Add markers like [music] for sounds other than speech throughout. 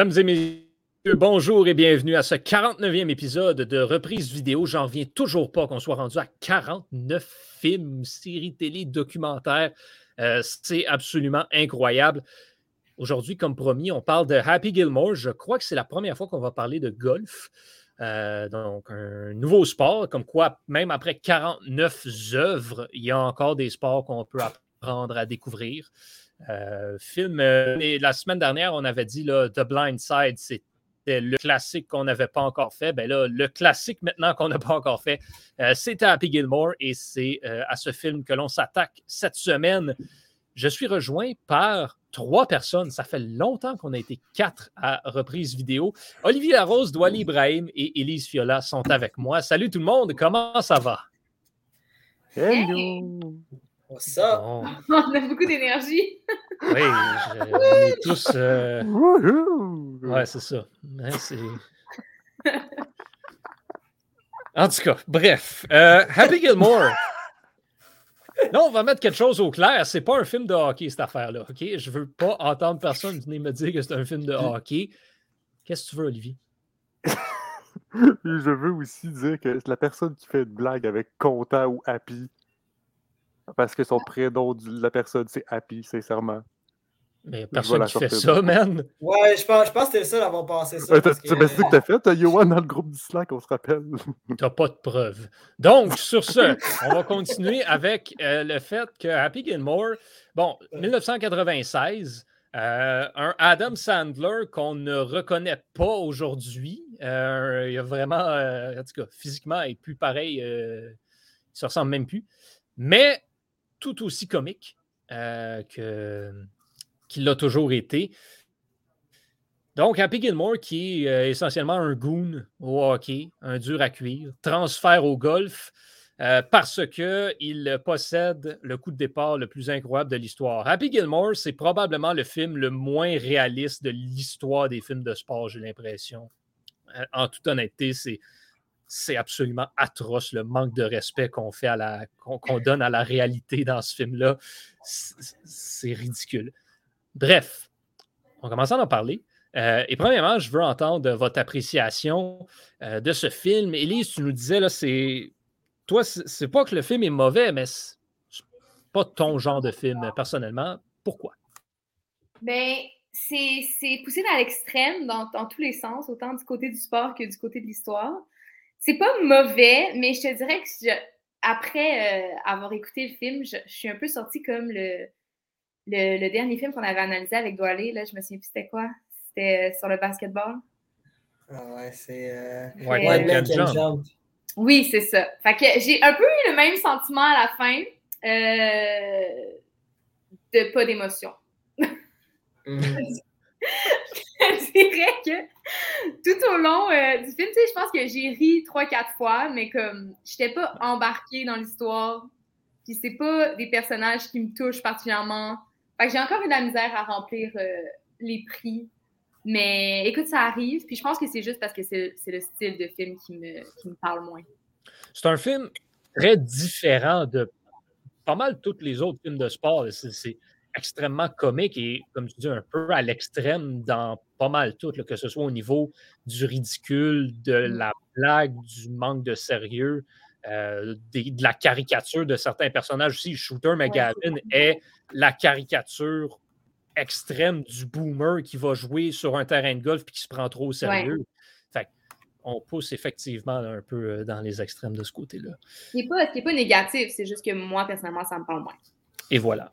Mesdames et messieurs, bonjour et bienvenue à ce 49e épisode de reprise vidéo. J'en reviens toujours pas qu'on soit rendu à 49 films, séries télé, documentaires. Euh, c'est absolument incroyable. Aujourd'hui, comme promis, on parle de Happy Gilmore. Je crois que c'est la première fois qu'on va parler de golf. Euh, donc, un nouveau sport, comme quoi, même après 49 œuvres, il y a encore des sports qu'on peut apprendre à découvrir. Euh, film, euh, la semaine dernière, on avait dit là, The Blind Side, c'était le classique qu'on n'avait pas encore fait. Ben là, le classique maintenant qu'on n'a pas encore fait, euh, c'était Happy Gilmore et c'est à ce film que l'on s'attaque cette semaine. Je suis rejoint par trois personnes. Ça fait longtemps qu'on a été quatre à reprise vidéo. Olivier Larose, Douali Ibrahim et Elise Fiola sont avec moi. Salut tout le monde, comment ça va? Hello! Ça. [laughs] On a beaucoup d'énergie. oui, on est tous. Euh... Ouais, c'est ça. en tout cas, bref. Euh, Happy Gilmore. Non, on va mettre quelque chose au clair. C'est pas un film de hockey, cette affaire-là. OK? Je veux pas entendre personne venir me dire que c'est un film de hockey. Qu'est-ce que tu veux, Olivier? [laughs] Je veux aussi dire que la personne qui fait une blague avec content ou happy, parce que son prénom de la personne, c'est Happy, sincèrement. Mais personne qui fait ça, man. Ouais, je pense, je pense que t'es le seul à avoir pensé ça. Ouais, c'est que... ce que t'as fait, t'as Yohan dans le groupe du Slack, on se rappelle. [laughs] T'as pas de preuves. Donc, sur ce, on va continuer avec euh, le fait que Happy Gilmore, bon, 1996, euh, un Adam Sandler qu'on ne reconnaît pas aujourd'hui. Euh, il a vraiment, en tout cas, physiquement, il est plus pareil. il se ressemble même plus. Mais tout aussi comique euh, qu'il l'a toujours été. Donc, Happy Gilmore, qui est euh, essentiellement un goon au hockey, un dur à cuire, transfert au golf euh, parce qu'il possède le coup de départ le plus incroyable de l'histoire. Happy Gilmore, c'est probablement le film le moins réaliste de l'histoire des films de sport, j'ai l'impression. en toute honnêteté, c'est c'est absolument atroce le manque de respect qu'on fait à la qu'on donne à la réalité dans ce film-là. C'est ridicule. Bref, on commence à en parler. Euh, et premièrement, je veux entendre votre appréciation euh, de ce film. Élise, tu nous disais, là, c'est. Toi, c'est pas que le film est mauvais, mais c'est pas ton genre de film, personnellement. Pourquoi? Ben, c'est poussé dans l'extrême dans, dans, tous les sens, autant du côté du sport que du côté de l'histoire c'est pas mauvais, mais je te dirais que après euh, avoir écouté le film, je, suis un peu sortie comme le, le, dernier film qu'on avait analysé avec Doualé. Là, je me souviens plus c'était quoi. C'était euh, sur le basketball. Ah ouais, c'est. Euh... Ouais, Oui, c'est ça. Fait que j'ai un peu eu le même sentiment à la fin euh, de pas d'émotion. Mm. [laughs] [laughs] je dirais que tout au long euh, du film, tu sais, je pense que j'ai ri trois, quatre fois, mais comme je n'étais pas embarquée dans l'histoire. Puis c'est pas des personnages qui me touchent particulièrement. J'ai encore eu de la misère à remplir euh, les prix. Mais écoute, ça arrive. Puis je pense que c'est juste parce que c'est le style de film qui me, qui me parle moins. C'est un film très différent de pas mal tous les autres films de sport. Extrêmement comique et, comme tu dis, un peu à l'extrême dans pas mal tout, que ce soit au niveau du ridicule, de mm. la blague, du manque de sérieux, euh, de, la caricature de certains personnages aussi. Shooter McGavin est la caricature extrême du boomer qui va jouer sur un terrain de golf et qui se prend trop au sérieux. on pousse effectivement un peu euh, dans les extrêmes de ce côté-là. Ce n'est pas, pas négatif, c'est juste que moi, personnellement, ça me parle moins. Et voilà.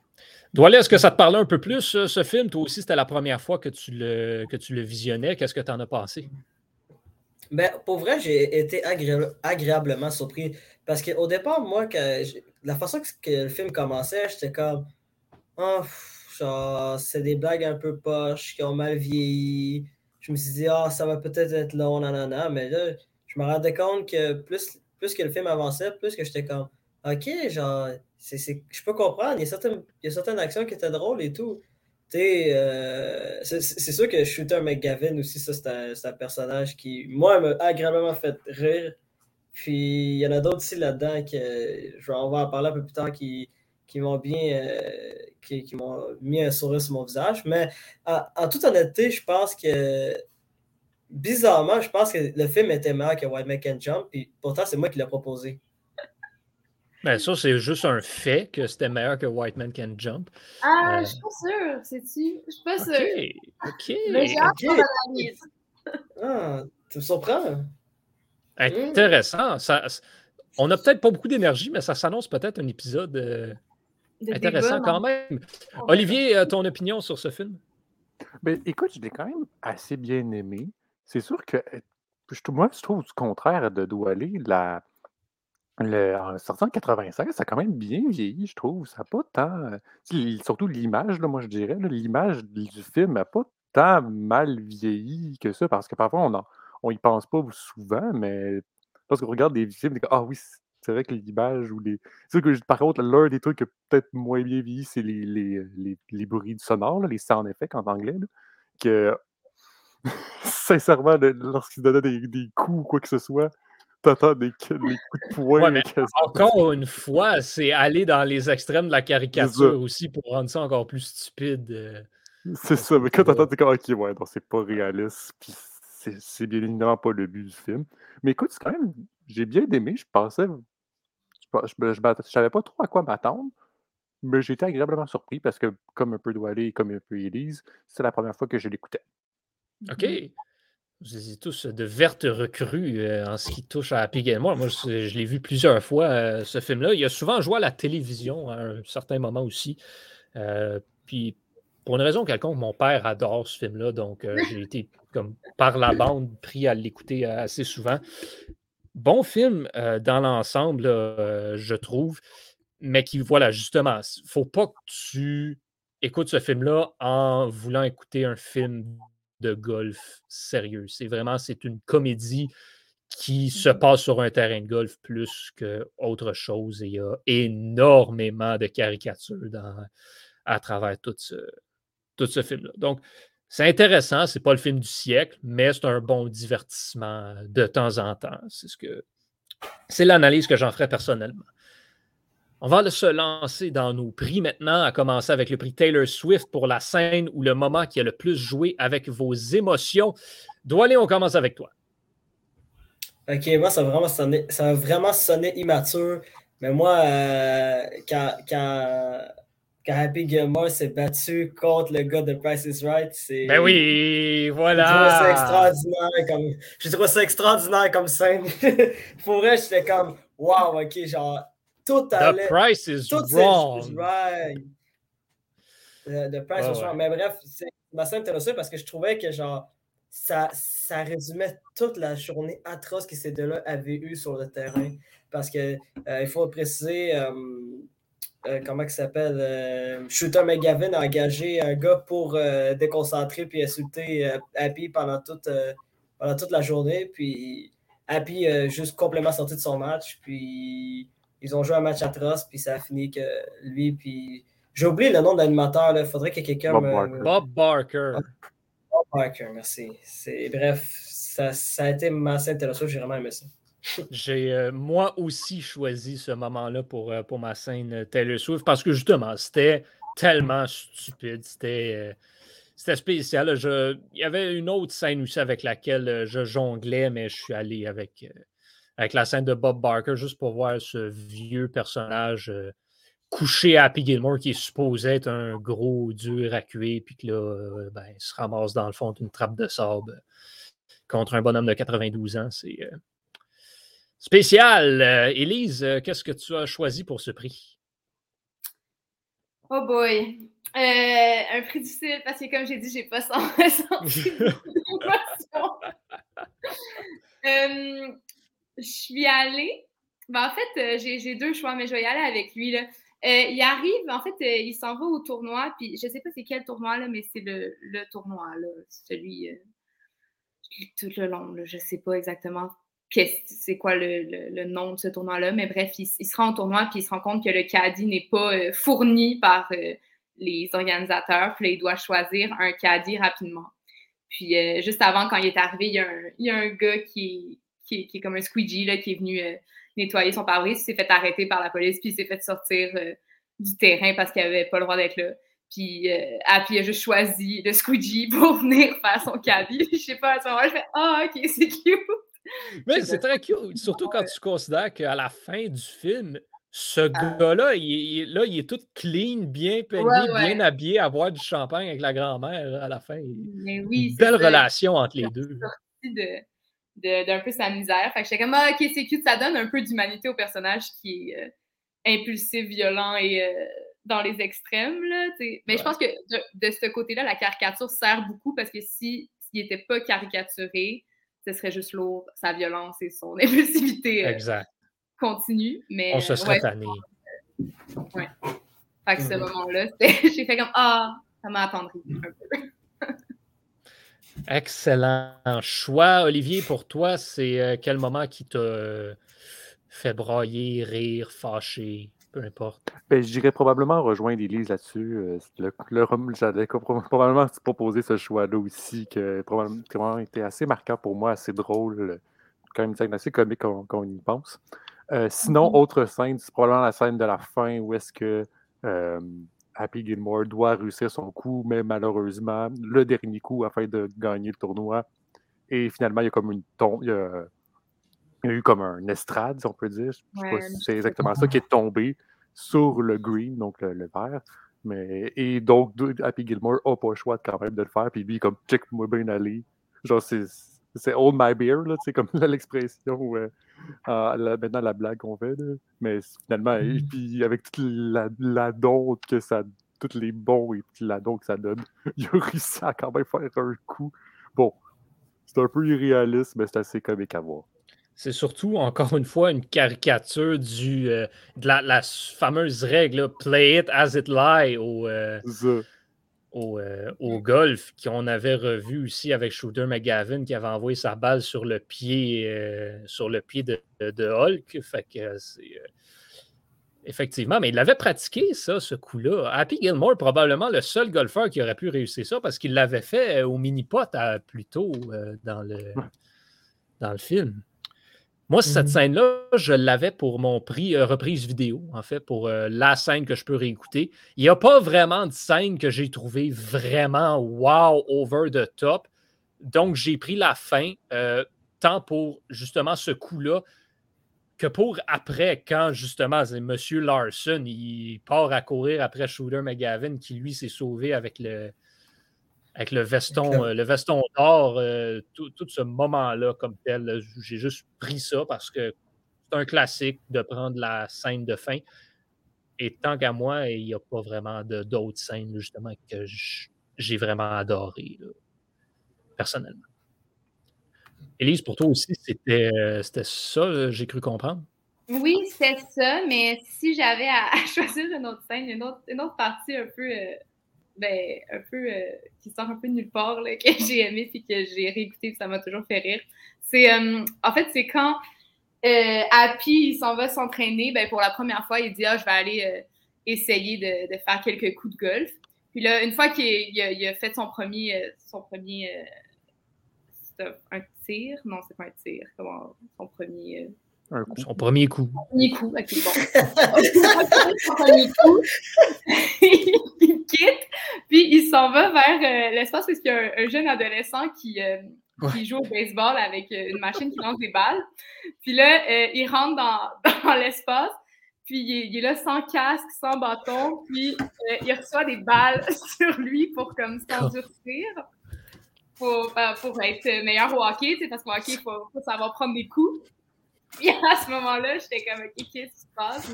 Doualé, est-ce que ça te parlait un peu plus, ce, film? Toi aussi, c'était la première fois que tu le, que tu le visionnais. Qu'est-ce que tu en as pensé? Ben, pour vrai, j'ai été agréablement surpris. Parce qu'au départ, moi, la façon que, le film commençait, j'étais comme. Oh, c'est des blagues un peu poches qui ont mal vieilli. Je me suis dit, ah, ça va peut-être être long, nanana. Mais là, je me rendais compte que plus, plus que le film avançait, plus que j'étais comme, ok, genre, je peux comprendre. Il y, a certaines, actions qui étaient drôles et tout. Euh, c'est sûr que Shooter McGavin aussi, ça, c'est un, personnage qui, moi, m'a agréablement fait rire. Puis il y en a d'autres aussi là-dedans que je vais, en parler un peu plus tard qui, qui m'ont bien qui, m'ont mis un sourire sur mon visage. Mais en, toute honnêteté, je pense que bizarrement, je pense que le film était meilleur que White Man Can Jump, puis pourtant c'est moi qui l'ai proposé. Ben, ça, c'est juste un fait que c'était meilleur que White Man Can Jump. Ah, je suis pas sûre, sais-tu? Je suis pas sûre. OK. Mais j'ai okay. [laughs] Ah, tu me surprends. Intéressant. Ça, on n'a peut-être pas beaucoup d'énergie, mais ça s'annonce peut-être un épisode euh, intéressant quand même. Olivier, euh, ton opinion sur ce film? Ben, écoute, je l'ai quand même assez bien aimé. C'est sûr que moi, je trouve du contraire de Doualé, la, le, en sortant en 85, ça a quand même bien vieilli, je trouve. Ça n'a pas tant. Surtout l'image, moi, je dirais. L'image du film n'a pas tant mal vieilli que ça, parce que parfois, on, on y pense pas souvent, mais lorsqu'on regarde des films, Ah oui, c'est vrai que l'image ou les. C'est que, par contre, l'un des trucs qui peut-être moins bien vieilli, c'est les, les, les, bruits du sonore, les sound effects en anglais. que [laughs] sincèrement, lorsqu'ils donnaient des, des coups ou quoi que ce soit, t'entends des, coups de poing. encore une fois, c'est aller dans les extrêmes de la caricature aussi pour rendre ça encore plus stupide. Euh, c'est ça, mais quand t'entends, t'es comme, ok, ouais, non, c'est pas réaliste, puis c'est bien évidemment pas le but du film. Mais écoute, c'est quand même, j'ai bien aimé, je pensais, je, je, savais pas trop à quoi m'attendre, mais été agréablement surpris parce que, comme un peu Doualé et comme un peu Elise, c'est la première fois que je l'écoutais. OK. Vous êtes tous de vertes recrues euh, en ce qui touche à Happy Gilmore. Moi, je, l'ai vu plusieurs fois, euh, ce film-là. Il a souvent joué à la télévision à un certain moment aussi. Euh, puis, pour une raison quelconque, mon père adore ce film-là. Donc, j'ai été, comme par la bande, pris à l'écouter assez souvent. Bon film dans l'ensemble, je trouve. Mais qui, voilà, justement, il ne faut pas que tu écoutes ce film-là en voulant écouter un film de golf sérieux. C'est vraiment, c'est une comédie qui se mmh passe sur un terrain de golf plus qu'autre chose. Et il y a énormément de caricatures dans, à travers tout ce, tout ce film-là. Donc, c'est intéressant, c'est pas le film du siècle, mais c'est un bon divertissement de temps en temps. C'est ce que c'est l'analyse que j'en ferai personnellement. On va se lancer dans nos prix maintenant, à commencer avec le prix Taylor Swift pour la scène ou le moment qui a le plus joué avec vos émotions. Doualé, on commence avec toi. Ok, moi, ça a vraiment sonné, ça a vraiment sonné immature. Mais moi, euh, quand, quand, Happy Gilmore s'est battu contre le gars de Price is Right, c'est. Ben oui, voilà. Ça extraordinaire comme. J'ai trouvé ça extraordinaire comme scène. [laughs] Pour vrai, j'étais comme, wow, ok, genre tout allait. The price is wrong. Right. The, price is wrong. Mais bref, c'est ma scène intéressante parce que je trouvais que genre ça, ça résumait toute la journée atroce que ces deux-là avaient eu sur le terrain. Parce que euh, il faut préciser euh, euh, comment il s'appelle Shooter McGavin a engagé un gars pour déconcentrer puis insulter Happy pendant toute, pendant toute la journée. Puis Happy juste complètement sorti de son match. Puis ils ont joué un match atroce, puis ça a fini que lui, puis. J'ai oublié le nom de l'animateur, il faudrait que quelqu'un Bob, me... Bob Barker. Bob Barker, merci. Bref, ça, ça, a été assez intéressant, j'ai vraiment aimé ça. [laughs] J'ai euh, moi aussi choisi ce moment-là pour, euh, pour ma scène euh, Taylor Swift parce que justement, c'était tellement stupide. C'était. C'était spécial. Je, il y avait une autre scène aussi avec laquelle je jonglais, mais je suis allé avec, avec la scène de Bob Barker, juste pour voir ce vieux personnage euh, couché à Happy Gilmore qui est supposé être un gros dur à cuire, puis que là, euh, ben, il se ramasse dans le fond d'une trappe de sable contre un bonhomme de 92 ans. C'est euh, spécial. Élise, qu'est-ce que tu as choisi pour ce prix? Oh boy. un prix difficile parce que, comme j'ai dit, j'ai pas [laughs] senti [laughs] [laughs] euh, je suis allée. Ben, en fait, euh, j'ai deux choix, mais je vais y aller avec lui. Là. Euh, il arrive, en fait, euh, il s'en va au tournoi, puis je sais pas c'est quel tournoi, là, mais c'est le, tournoi, là, celui tout le long. Là, je sais pas exactement c'est quoi le, nom de ce tournoi-là, mais bref, il, il, se rend au tournoi, puis il se rend compte que le caddie n'est pas fourni par les organisateurs, puis il doit choisir un caddie rapidement. Puis juste avant, quand il est arrivé, il y a un gars qui, qui, est comme un squeegee là, qui est venu euh, nettoyer son pare-brise, s'est fait arrêter par la police, puis il s'est fait sortir euh, du terrain parce qu'il n'avait pas le droit d'être là. Puis euh, Happy a juste choisi le squeegee [laughs] pour venir faire son caddie. Je sais pas, à ce moment-là, je fais Ah, ok, c'est cute. Mais c'est très cute, surtout quand tu considères qu'à la fin du film, ce ah. gars-là, il, là, il est tout clean, bien peigné, bien habillé, à boire du champagne avec la grand-mère à la fin. Mais oui, Belle relation entre les deux. D'un peu sa misère. Fait que j'étais comme, ah, ok, c'est cute, ça donne un peu d'humanité au personnage qui est euh, impulsif, violent et euh, dans les extrêmes. Là, Mais je pense que de, ce côté-là, la caricature sert beaucoup parce que s'il n'était pas caricaturé, ce serait juste lourd, sa violence et son [laughs] impulsivité euh, continue. Mais, On se serait tanné. Ouais. Fait que ce mm-hmm. moment-là, [laughs] j'ai fait comme Ah, ça m'a attendri un peu. Excellent choix. Olivier, pour toi, c'est euh, quel moment qui t'a fait brailler, rire, fâcher? peu importe. Ben, je dirais probablement rejoindre Elise là-dessus. Euh, le, j'allais probablement proposer ce choix-là aussi, qui a probablement été assez marquant pour moi, assez drôle, quand même une scène assez comique quand, on y pense. Euh, sinon, mm-hmm. autre scène, c'est probablement la scène de la fin où est-ce que euh, Happy Gilmore doit réussir son coup, mais malheureusement, le dernier coup afin de gagner le tournoi. Et finalement, il y a comme une tombe, il y a eu comme un estrade, si on peut dire. Je sais pas si c'est exactement ça qui est tombé sur le green, donc le, vert. Mais, et donc, Happy Gilmore n'a pas le choix quand même de le faire. Puis lui, comme check-moi bien aller. Genre, c'est Hold My Beer, là, c'est comme [laughs] l'expression, euh, maintenant la blague qu'on fait. Mais finalement, et mm. puis avec toute la, la que ça, tous les bons et la don que ça donne, [laughs] il a réussi à quand même faire un coup. Bon, c'est un peu irréaliste, mais c'est assez comique à voir. C'est surtout, encore une fois, une caricature du, euh, de la, fameuse règle play it as it lie au, euh, euh, au, golf, qu'on avait revu aussi avec Shooter McGavin qui avait envoyé sa balle sur le pied, sur le pied de, de, Hulk. Fait que Effectivement, mais il avait pratiqué ça, ce coup-là. Happy Gilmore, probablement le seul golfeur qui aurait pu réussir ça parce qu'il l'avait fait au mini-pot plus tôt dans, le, dans le film. Moi, cette mmh scène-là, je l'avais pour mon prix euh, reprise vidéo, en fait, pour euh, la scène que je peux réécouter. Il n'y a pas vraiment de scène que j'ai trouvé vraiment wow, over the top. Donc, j'ai pris la fin, euh, tant pour justement ce coup-là, que pour après, quand justement M. Larson, il part à courir après Shooter McGavin, qui lui s'est sauvé avec le, avec le veston, euh, le veston d'or, euh, tout, ce moment-là comme tel. J'ai juste pris ça parce que c'est un classique de prendre la scène de fin. Et tant qu'à moi, il n'y a pas vraiment d'autres scènes justement que j'ai vraiment adoré, personnellement. Élise, pour toi aussi, c'était euh, ça, j'ai cru comprendre? Oui, c'est ça, mais si j'avais [laughs] à, choisir une autre scène, une autre, une autre partie un peu ben, un peu, euh, qui sort un peu de nulle part, [laughs] que j'ai aimé puis que j'ai réécouté ça m'a toujours fait rire. C'est, euh, en fait, c'est quand euh, Happy, il s'en va s'entraîner, ben, pour la première fois, il dit, ah, je vais aller essayer de, faire quelques coups de golf. Puis là, une fois qu'il a, a, fait son premier, son premier, un tir, non, c'est pas un tir, comment, son premier, son premier coup. Son premier coup, ok, bon. son premier coup. il quitte, puis il s'en va vers euh, l'espace parce qu'il y a un, jeune adolescent qui, euh, qui, joue au baseball avec euh, une machine qui lance des balles. Puis là, il rentre dans, [laughs] dans l'espace, puis il est, là sans casque, sans bâton, puis il reçoit des balles [laughs] sur lui pour comme s'endurcir. Pour, pour être meilleur au hockey, parce qu'au hockey, il faut, faut savoir prendre des coups. [laughs] Puis à ce moment-là, j'étais comme, OK, qu'est-ce qui se passe?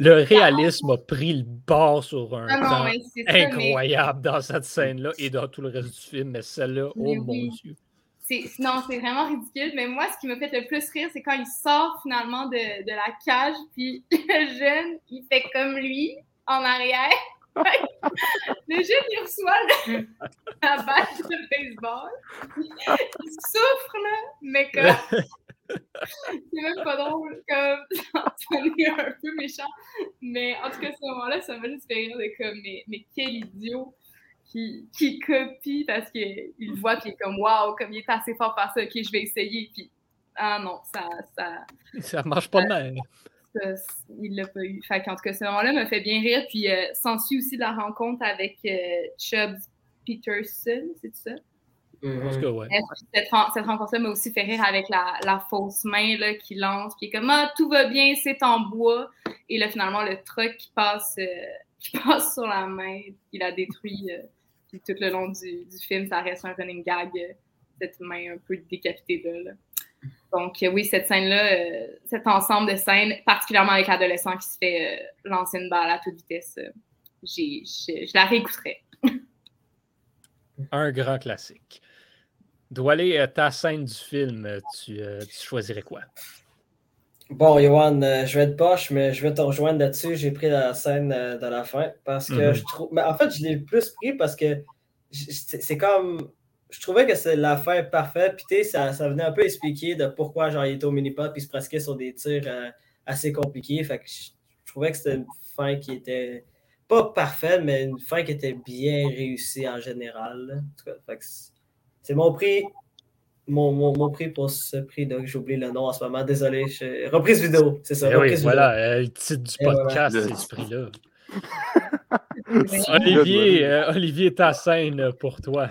le, réalisme a pris le bord sur un temps incroyable dans cette scène-là et dans tout le reste du film, mais celle-là, oh mon Dieu. Non, c'est vraiment ridicule, mais moi, ce qui m'a fait le plus rire, c'est quand il sort finalement de, de la cage, puis [laughs] le jeune, il fait comme lui, en arrière. [laughs] le jeune, il reçoit la balle de baseball. Il souffre, là, mais comme même pas drôle, comme [laughs] ça est un peu méchant. Mais en tout cas, ce moment-là, ça m'a juste fait rire de comme, mais, mais quel idiot qui, qui copie parce qu'il voit, puis il est comme, waouh, comme il est assez fort pour ça, ok, je vais essayer. Puis, ah non, ça. Ça, ça marche pas de même. ça, il l'a pas eu. Fait en tout cas, ce moment-là me fait bien rire. Puis euh, s'ensuit aussi la rencontre avec euh, Chubbs Peterson, c'est ça? Mm-hmm. Cette, rencontre-là m'a aussi fait rire avec la, fausse main là, qui lance, puis comme ah, tout va bien, c'est en bois. Et là, finalement, le truc qui passe, euh, [laughs] qui passe sur la main, il a détruit. Euh, puis tout le long du, film, ça reste un running gag, euh, cette main un peu décapitée là. Donc, oui, cette scène-là, cet ensemble de scènes, particulièrement avec l'adolescent qui se fait lancer une balle à toute vitesse, je la réécouterai. un grand classique. Euh, ta scène du film, euh, euh, tu, choisirais quoi? Bon, Johan, je vais être poche, mais je vais te rejoindre là-dessus. J'ai pris la scène de la fin parce que mhm. je trouve. Mais en fait, je l'ai plus pris parce que c'est comme. Je trouvais que c'est la fin parfaite. Puis, ça, ça venait un peu expliquer de pourquoi genre, il était au mini-pot puis se pratiquait sur des tirs assez compliqués. Fait que je, trouvais que c'était une fin qui était pas parfaite, mais une fin qui était bien réussie en général. C'est mon prix. Mon, mon, prix pour ce prix, donc j'ai oublié le nom en ce moment, désolé. Reprise vidéo, c'est ça. Eh voilà, euh, le titre du podcast, c'est ce prix-là. Olivier, euh, Olivier, ta scène pour toi.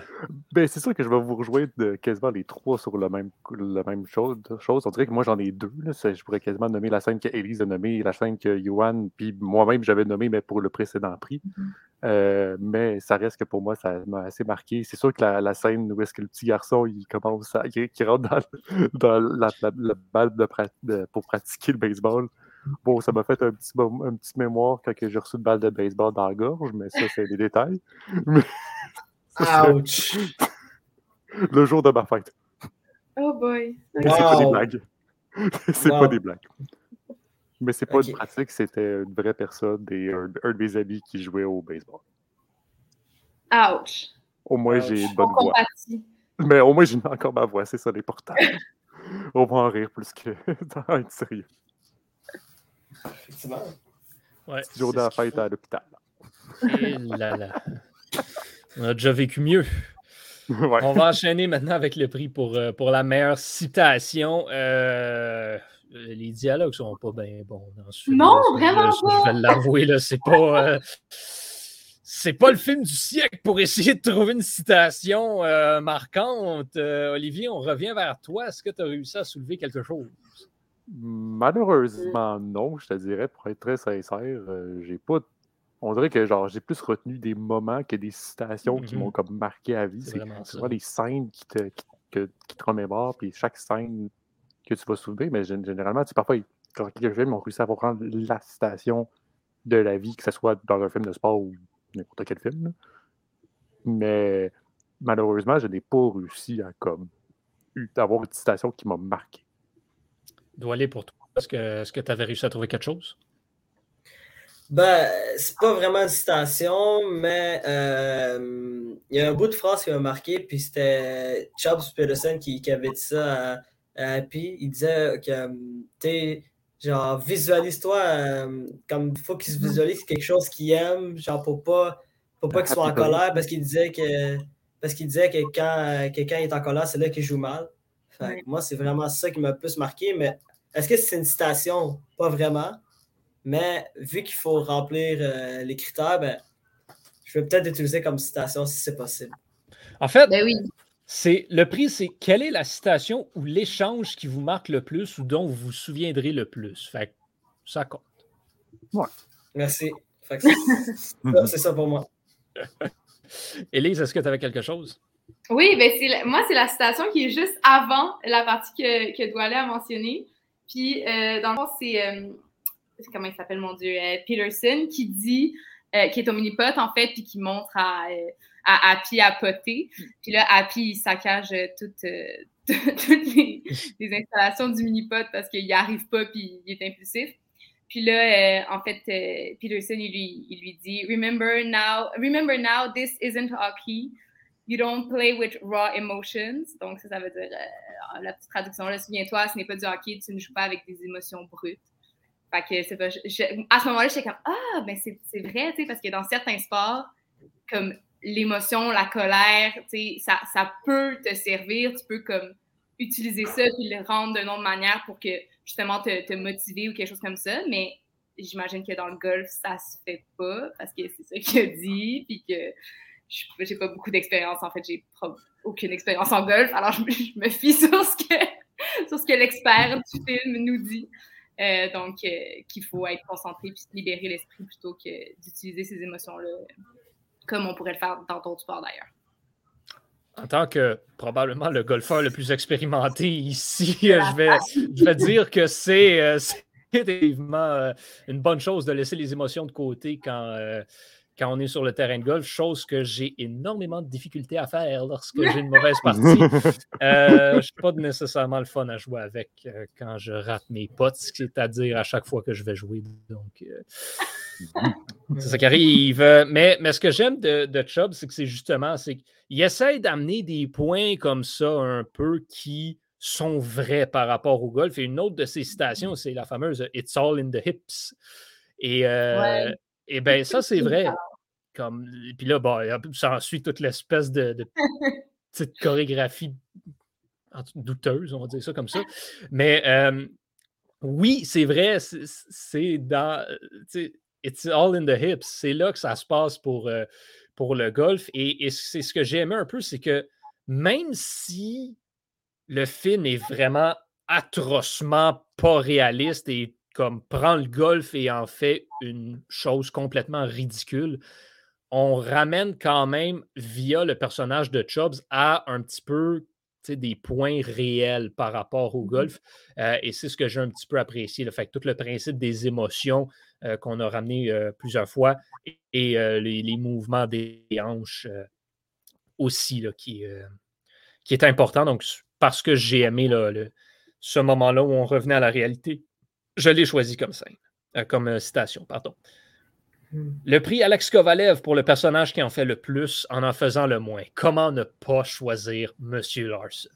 Ben, c'est sûr que je vais vous rejoindre quasiment les trois sur le même, la même chose, chose. On dirait que moi, j'en ai deux. Je pourrais quasiment nommer la scène qu'Élise a nommée la scène que Yohan, puis moi-même, j'avais nommée, mais pour le précédent prix. Mm-hmm. Euh, mais ça reste que pour moi, ça m'a assez marqué. C'est sûr que la, scène où est-ce que le petit garçon, il commence à, il, rentre dans, la, balle de, pour pratiquer le baseball, Bon, ça m'a fait un petit, un petit mémoire quand j'ai reçu une balle de baseball dans la gorge, mais ça, c'est des détails. [laughs] Ouch! [laughs] Le jour de ma fête. Oh boy! c'est pas des blagues. [laughs] c'est pas des blagues. Mais c'est pas une pratique, c'était une vraie personne et un, de mes amis qui jouait au baseball. Ouch! Au moins, j'ai une bonne voix. Mais au moins, j'ai encore ma voix, c'est ça l'important. On va en rire plus que être sérieux. Effectivement. Ouais, jour de la fête à l'hôpital. Et là là. On a déjà vécu mieux. [laughs] On va enchaîner maintenant avec le prix pour, euh, pour la meilleure citation. Euh, les dialogues sont pas bien bons dans ce film. Non, vraiment pas. Je vais l'avouer, c'est pas. Euh, c'est pas le film du siècle pour essayer de trouver une citation marquante. Olivier, on revient vers toi. Est-ce que tu as réussi à soulever quelque chose? Malheureusement, non, je te dirais, pour être très sincère, euh, j'ai pas. On dirait que genre j'ai plus retenu des moments que des citations qui m'ont mm-hmm. comme marqué à vie. C'est vraiment des scènes qui te, qui, te remémorent, puis chaque scène que tu vas soulever, mais généralement, tu parfois, quand quelques films ont réussi à prendre la citation de la vie, que ce soit dans un film de sport ou n'importe quel film. Mais malheureusement, je n'ai pas réussi à comme avoir une citation qui m'a marqué doit aller pour toi? Est-ce que tu avais réussi à trouver quelque chose? Ben, c'est pas vraiment une citation, mais euh, il y a un bout de phrase qui m'a marqué, puis c'était Chubbs Peterson qui, avait dit ça à, Happy. Il disait que, tu genre, visualise-toi euh, comme il faut qu'il se visualise quelque chose qu'il aime, genre, pour pas, pour pas qu'il soit en colère, parce qu'il disait que parce qu'il disait que quand quelqu'un est en colère, c'est là qu'il joue mal. Moi, c'est vraiment ça qui m'a plus marqué, mais est-ce que c'est une citation? Pas vraiment. Mais vu qu'il faut remplir euh, les critères, ben, je vais peut-être l'utiliser comme citation si c'est possible. En fait, ben oui. c'est le prix, c'est quelle est la citation ou l'échange qui vous marque le plus ou dont vous vous souviendrez le plus? Fait ça compte. Ouais. Merci. [laughs] c'est ça pour moi. [laughs] Élise, est-ce que tu avais quelque chose? Oui, ben moi, c'est la citation qui est juste avant la partie que, que a mentionnée. Puis, euh, dans le fond, c'est. Euh, comment il s'appelle, mon Dieu? Euh, Peterson qui dit. qui est au mini-pot, en fait, puis qui montre à, à Happy à poter. Puis là, Happy, il saccage toutes, [laughs] toutes les, installations du mini-pot parce qu'il n'y arrive pas, puis il est impulsif. Puis là, en fait, Peterson, il lui, il lui dit Remember now, remember now, this isn't hockey. You don't play with raw emotions. Donc, ça, ça veut dire, euh, la petite traduction, là, souviens-toi, ce n'est pas du hockey, tu ne joues pas avec des émotions brutes. Fait que c'est pas, à ce moment-là, j'étais comme, ah, ben c'est vrai, tu sais, parce que dans certains sports, comme l'émotion, la colère, tu sais, ça, peut te servir, tu peux comme utiliser ça puis le rendre d'une autre manière pour que justement te, te, motiver ou quelque chose comme ça. Mais j'imagine que dans le golf, ça se fait pas parce que c'est ça qu'il a dit, puis que j'ai pas beaucoup d'expérience. En fait, j'ai aucune expérience en golf, alors je, me fie [laughs] sur ce que, sur ce que l'expert du film nous dit. Euh, donc, euh, qu'il faut être concentré puis libérer l'esprit plutôt que d'utiliser ces émotions-là, comme on pourrait le faire dans d'autres sports d'ailleurs. En tant que probablement le golfeur le plus expérimenté ici, [laughs] je vais, je vais dire que c'est euh, effectivement une bonne chose de laisser les émotions de côté quand quand on est sur le terrain de golf, chose que j'ai énormément de difficultés à faire lorsque j'ai une mauvaise [laughs] partie. Euh, je ne suis pas nécessairement le fun à jouer avec euh, quand je rate mes potes, c'est-à-dire à chaque fois que je vais jouer. Donc, euh, [laughs] c'est ça qui arrive. Mais, mais ce que j'aime de, de Chubb, c'est que c'est justement, c'est qu'il essaie d'amener des points comme ça un peu qui sont vrais par rapport au golf. Et une autre de ses citations, c'est la fameuse It's all in the hips. Et, et bien, ça, c'est vrai. Comme, et puis là, bon, ça suit toute l'espèce de, [laughs] petite chorégraphie douteuse, on va dire ça comme ça. Mais oui, c'est vrai, c'est dans. It's all in the hips. C'est là que ça se passe pour, euh, pour le golf. Et, et c'est ce que j'aimais un peu, c'est que même si le film est vraiment atrocement pas réaliste et comme prend le golf et en fait une chose complètement ridicule, on ramène quand même via le personnage de Chubbs à un petit peu des points réels par rapport au mmh golf. Euh, et c'est ce que j'ai un petit peu apprécié. Le fait que tout le principe des émotions euh, qu'on a ramené euh, plusieurs fois et, les, mouvements des hanches aussi là, qui, qui est important. Donc, parce que j'ai aimé ce moment-là où on revenait à la réalité je l'ai choisi comme scène, euh, comme euh, citation, pardon. Hmm. Le prix Alex Kovalev pour le personnage qui en fait le plus en en faisant le moins. Comment ne pas choisir Monsieur Larson?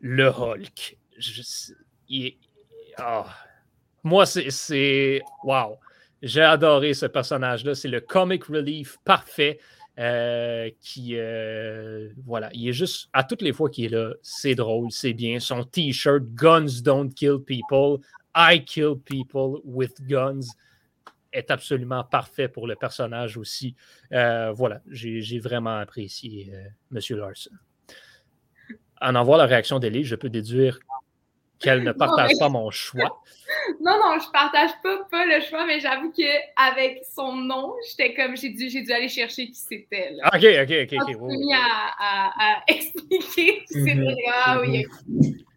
Le Hulk. Ah. Moi, c'est. Wow! J'ai adoré ce personnage-là. C'est le comic relief parfait. Euh, qui, voilà, il est juste, à toutes les fois qu'il est là, c'est drôle, c'est bien. Son t-shirt Guns Don't Kill People, I kill people with guns est absolument parfait pour le personnage aussi. Euh, voilà, j'ai vraiment apprécié euh, M. Larson. En en voir la réaction d'Elie, je peux déduire qu'elle ne [laughs] partage pas mon choix. [laughs] Non, non, je partage pas, pas le choix, mais j'avoue qu'avec son nom, j'étais comme, j'ai dû, dû aller chercher qui c'était. OK, OK, OK. okay. Je mis à, à, [laughs] expliquer qui c'était. Ah oui,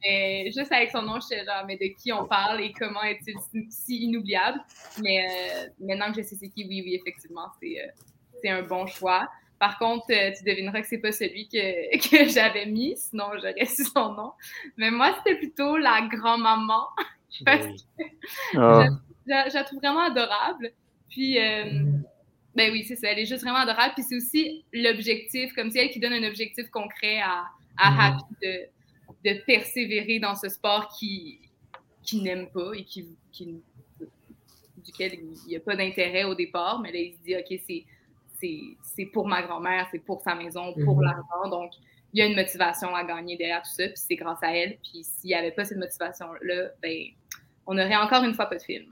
mais juste avec son nom, je sais genre, mais de qui on parle et comment est-il si inoubliable? Mais euh, maintenant que je sais c'est qui, oui, oui, effectivement, c'est euh, un bon choix. Par contre, euh, tu devineras que c'est pas celui que, [laughs] que j'avais mis, sinon j'aurais su son nom. Mais moi, c'était plutôt la grand-maman. [laughs] parce que ah. je, la trouve vraiment adorable. Puis, ben oui, c'est ça. Elle est juste vraiment adorable. Puis c'est aussi l'objectif, comme c'est elle qui donne un objectif concret à, à mm-hmm. Happy de de persévérer dans ce sport qui, qui n'aime pas et qui, duquel il n'y a pas d'intérêt au départ, mais là, il se dit, OK, c'est pour ma grand-mère, c'est pour sa maison, pour mhm. l'argent. Donc, il y a une motivation à gagner derrière tout ça, puis c'est grâce à elle. Puis s'il n'y avait pas cette motivation-là, ben, on n'aurait encore une fois pas de film.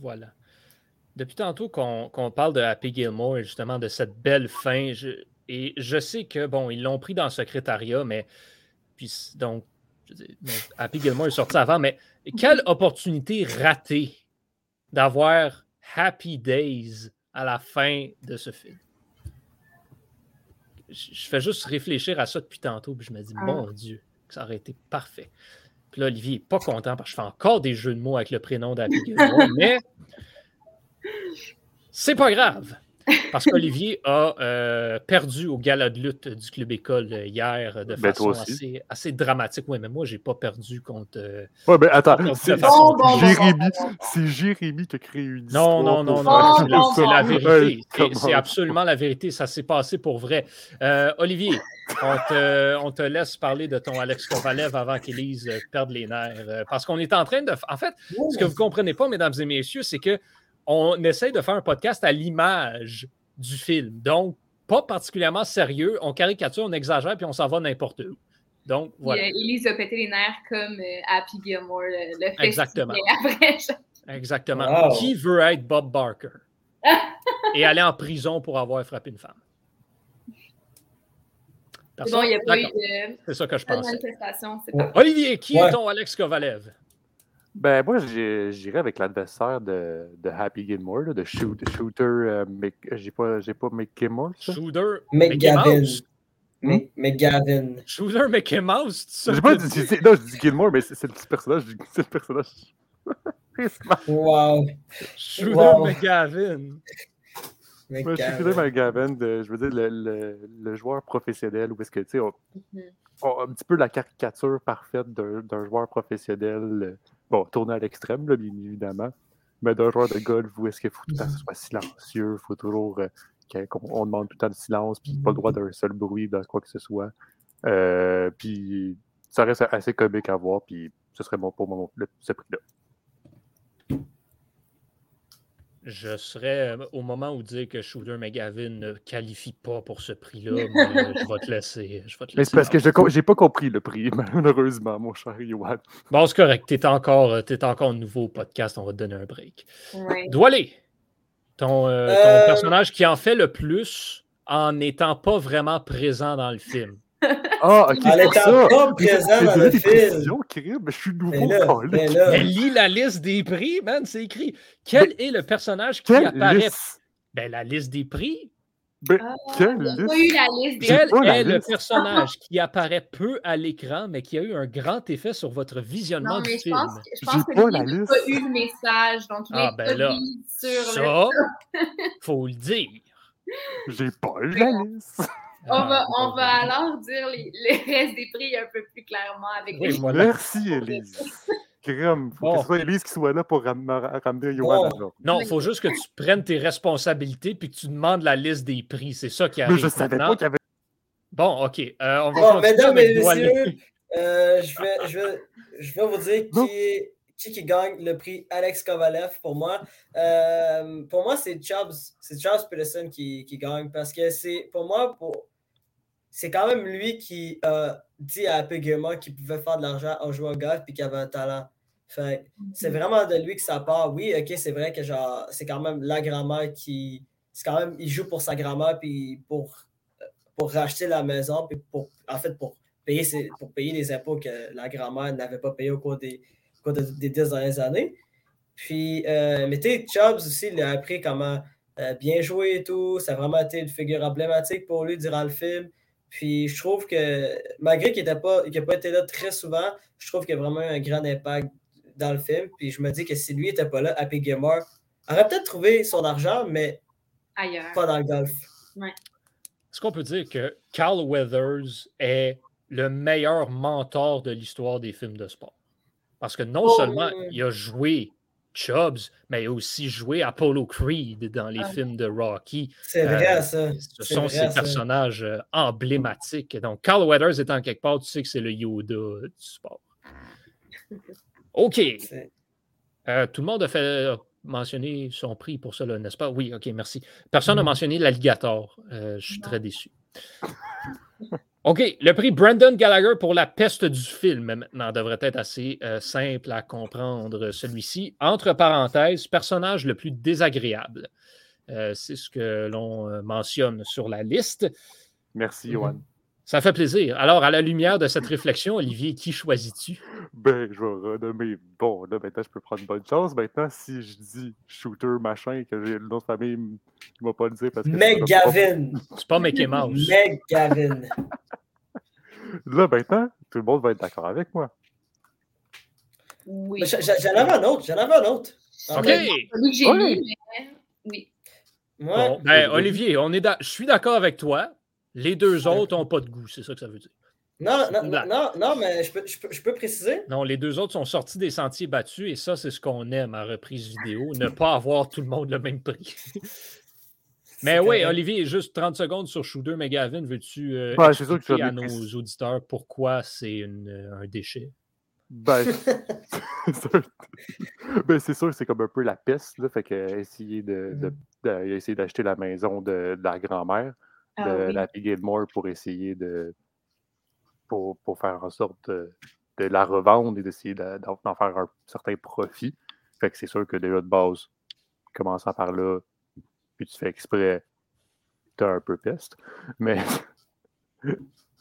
Voilà. Depuis tantôt qu'on parle de Happy Gilmore et justement de cette belle fin, et je sais que, bon, ils l'ont pris dans le secrétariat, mais donc, Happy Gilmore est sorti avant, mais quelle opportunité ratée d'avoir Happy Days à la fin de ce film. Je fais juste réfléchir à ça depuis tantôt, puis je me dis, ah. mon Dieu, ça aurait été parfait. Puis là, Olivier n'est pas content parce que je fais encore des jeux de mots avec le prénom d'Happy Gilmore, [laughs] mais c'est pas grave. Parce qu'Olivier a euh, perdu au gala de lutte du Club École euh, hier de ben, façon assez, assez, dramatique. Oui, mais moi, j'ai pas perdu contre. Euh, ouais, ben attends, c'est Jérémy, Jérémy qui a créé une Non, non, non, non, c'est la vérité. C'est absolument la vérité. Ça s'est passé pour vrai. Olivier, on te, on te, laisse parler de ton Alex Kovalev avant qu'Élise perde les nerfs. Parce qu'on est en train de. En fait, ce que vous ne comprenez pas, mesdames et messieurs, c'est que on essaie de faire un podcast à l'image du film. Donc, pas particulièrement sérieux. On caricature, on exagère, puis on s'en va n'importe où. Donc, voilà. Elise a pété les nerfs comme Happy Gilmore le, fait. Exactement. [laughs] Exactement. Qui veut être Bob Barker? [laughs] Et aller en prison pour avoir frappé une femme? Bon, il n'y a pas eu de. C'est ça que je pense. Olivier, qui est ton Alex Kovalev? Ben, moi, j'irais avec l'adversaire de, de, Happy Gilmore, de shoot, Shooter. Euh, j'ai pas, pas Mickey Mouse. Shooter McGavin. Hmm? McGavin. Shooter Mickey Mouse, J'ai pas dit, non, je dis Gilmore, mais c'est le petit personnage. [laughs] C'est le personnage. wow. Shooter wow. McGavin. Je suis McGavin, je veux dire, le, le, joueur professionnel, où est-ce que, tu sais, mm-hmm. un petit peu la caricature parfaite d'un joueur professionnel Bon, tourner à l'extrême, bien évidemment. Mais d'un joueur de golf où est-ce qu'il faut tout le temps que ce soit silencieux, il faut toujours euh, qu'on demande tout le temps de silence, puis pas le droit d'un seul bruit dans quoi que ce soit. Euh, puis ça reste assez comique à voir, puis ce serait bon pour moi, ce prix-là je serais euh, au moment où dire que Shooter McGavin ne qualifie pas pour ce prix-là, [laughs] mais je vais te laisser. Je mais c'est parce que je n'ai pas compris le prix, [laughs] malheureusement, mon cher Yohan. Bon, c'est correct. Tu es, encore, euh, es encore nouveau au podcast, on va te donner un break. Ouais. Doualé, ton, euh, ton personnage qui en fait le plus en n'étant pas vraiment présent dans le film. Ah, ok. Elle est pas présent dans le film. mais je suis nouveau. Elle lit la liste des prix, man. C'est écrit. Quel est le personnage qui apparaît? Ben, la liste des prix. Ben, ah, quelle liste? Pas eu la liste des Quel est le personnage qui apparaît peu à l'écran, mais qui a eu un grand effet sur votre visionnement non, mais du je film? Pense, je pense que n'a pas eu le message, donc il ah, ben là, sur ça, [laughs] faut le dire. J'ai pas eu la liste. On, va, ah, on va alors dire les, les restes des prix un peu plus clairement avec oui, Merci, Elise. Crème, faut que ce soit Elise qui soit là pour ramener Yoann oh. Non, il faut juste que tu prennes tes responsabilités puis que tu demandes la liste des prix. C'est ça qui arrive. Mais je savais pas qu'il y avait. Bon, OK. Euh, on va bon, mesdames et messieurs, euh, je, vais, je, vais, je vais vous dire qui, qui, qui gagne le prix Alex Kovalev pour moi. Euh, pour moi, c'est Chubbs, c'est Chubbs Peterson qui, qui, gagne parce que c'est pour moi, pour, c'est quand même lui qui a dit à Pegema qu'il pouvait faire de l'argent en jouant au golf et qu'il avait un talent. Fait, c'est mhm. vraiment de lui que ça part. Oui, ok, c'est vrai que genre, c'est quand même la grand-mère qui. C'est quand même, il joue pour sa grand-mère puis pour, pour racheter la maison, puis pour, en fait, pour payer, ses, pour payer les impôts que la grand-mère n'avait pas payé au cours des, des dix dernières années. Puis, euh, mais tu sais, Chubbs aussi, il a appris comment euh, bien jouer et tout. Ça a vraiment été une figure emblématique pour lui durant le film. Puis je trouve que, malgré qu'il n'a pas, pas été là très souvent, je trouve qu'il a vraiment eu un grand impact dans le film. Puis je me dis que si lui n'était pas là, Happy Gamer aurait peut-être trouvé son argent, mais Ailleurs. pas dans le golf. Est-ce qu'on peut dire que Carl Weathers est le meilleur mentor de l'histoire des films de sport? Parce que non oh, seulement il a joué Chubbs, mais aussi joué Apollo Creed dans les ah. films de Rocky. C'est vrai, euh, ça. Ce sont ces personnages euh, emblématiques. Donc, Carl Weathers étant quelque part, tu sais que c'est le Yoda du sport. [laughs] OK. Euh, tout le monde a fait mentionner son prix pour cela, n'est-ce pas? Oui, OK, merci. Personne n'a mentionné l'alligator. je suis très déçu. [laughs] OK, le prix Brandon Gallagher pour la peste du film maintenant devrait être assez euh, simple à comprendre celui-ci. Entre parenthèses, personnage le plus désagréable. Euh, c'est ce que l'on euh, mentionne sur la liste. Merci, mhm. Johan. Ça fait plaisir. Alors, à la lumière de cette réflexion, Olivier, qui choisis-tu? Ben, je vais renommer. Bon, là, maintenant, je peux prendre une bonne chance. Maintenant, si je dis shooter, machin, que j'ai une autre famille, ne va pas le dire parce que. Meg Gavin! C'est pas Mickey Mouse. Meg Gavin! [laughs] là, maintenant, tout le monde va être d'accord avec moi. Oui. J'en avais un autre. J'en avais un autre. OK. Celui que j'ai mis, mais oui. Bon, ben, Olivier, on est je suis d'accord avec toi. Les deux autres n'ont pas de goût, c'est ça que ça veut dire. Non, non, non, non, mais je peux, je, peux, je peux, préciser. Non, les deux autres sont sortis des sentiers battus et ça, c'est ce qu'on aime à reprise vidéo, ne pas avoir tout le monde le même prix. [laughs] Mais oui, Olivier, juste 30 secondes sur Shooter McGavin. Veux-tu euh, expliquer à nos auditeurs pourquoi c'est euh, un déchet? Ben, [laughs] [laughs] ben c'est sûr, c'est comme un peu la peste. Là, fait que essayer de, mm-hmm. essayer d'acheter la maison de, la grand-mère, ah de la Pig Gilmore pour essayer de pour, pour, faire en sorte de, la revendre et d'essayer d'en faire un certain profit. Fait que c'est sûr que déjà de base, commençant par là, puis tu fais exprès, t'es un peu peste. Mais [laughs]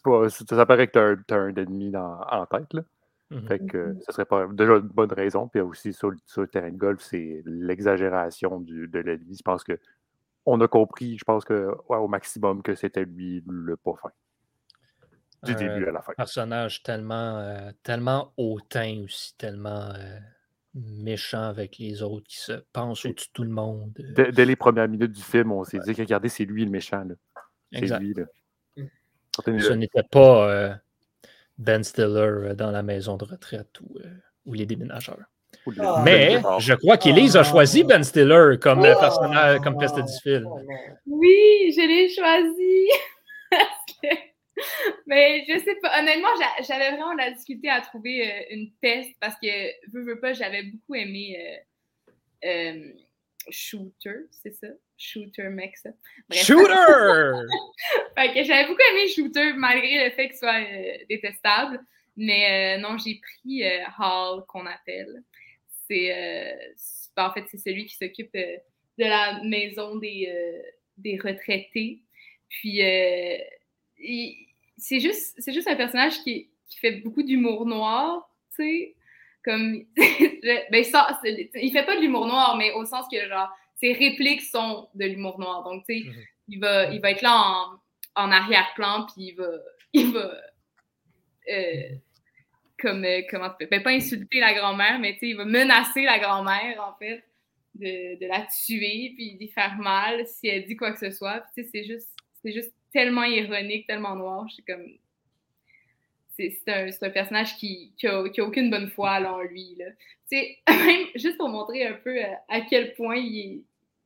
ça, paraît que t'as un, un ennemi en tête. Là. Mmh fait que ce serait pas déjà une bonne raison. Puis aussi sur, le terrain de golf, c'est l'exagération de l'ennemi. Je pense que on a compris, je pense que au maximum que c'était lui le pas fin. Du début à la fin. Personnage tellement, euh, tellement hautain aussi, tellement euh, méchant avec les autres qui se pensent au-dessus de tout le monde. Dès, les premières minutes du film, on s'est dit que regardez, c'est lui le méchant. C'est lui. Là. Mmh. Ce n'était pas. Euh, ben Stiller euh, dans la maison de retraite ou, euh, ou les déménageurs. Ah, Mais je crois qu'Élise a choisi Ben Stiller comme oh, personnage, comme peste du film. Oui, je l'ai choisi. [laughs] Mais je sais pas. Honnêtement, j'avais vraiment la difficulté à trouver euh, une peste parce que, veux, veux pas, j'avais beaucoup aimé Shooter, c'est ça? Shooter mec, ça. Shooter! [laughs] fait que j'avais beaucoup aimé Shooter malgré le fait qu'il soit euh, détestable. Mais euh, non, j'ai pris euh, Hall qu'on appelle. C'est ben, en fait c'est celui qui s'occupe de la maison des, des retraités. Puis c'est juste c'est juste un personnage qui, qui fait beaucoup d'humour noir, tu sais comme [laughs] ben ça il fait pas de l'humour noir mais au sens que genre ses répliques sont de l'humour noir donc tu sais mhm. il va il va être là en, en arrière-plan puis il va il va euh, comme euh, comment ben, pas insulter la grand-mère mais il va menacer la grand-mère en fait de, de, la tuer puis d'y faire mal si elle dit quoi que ce soit c'est juste c'est juste tellement ironique tellement noir suis comme c'est un, personnage qui, qui, a, aucune bonne foi en lui. Là. [laughs] Même juste pour montrer un peu euh, à, quel point il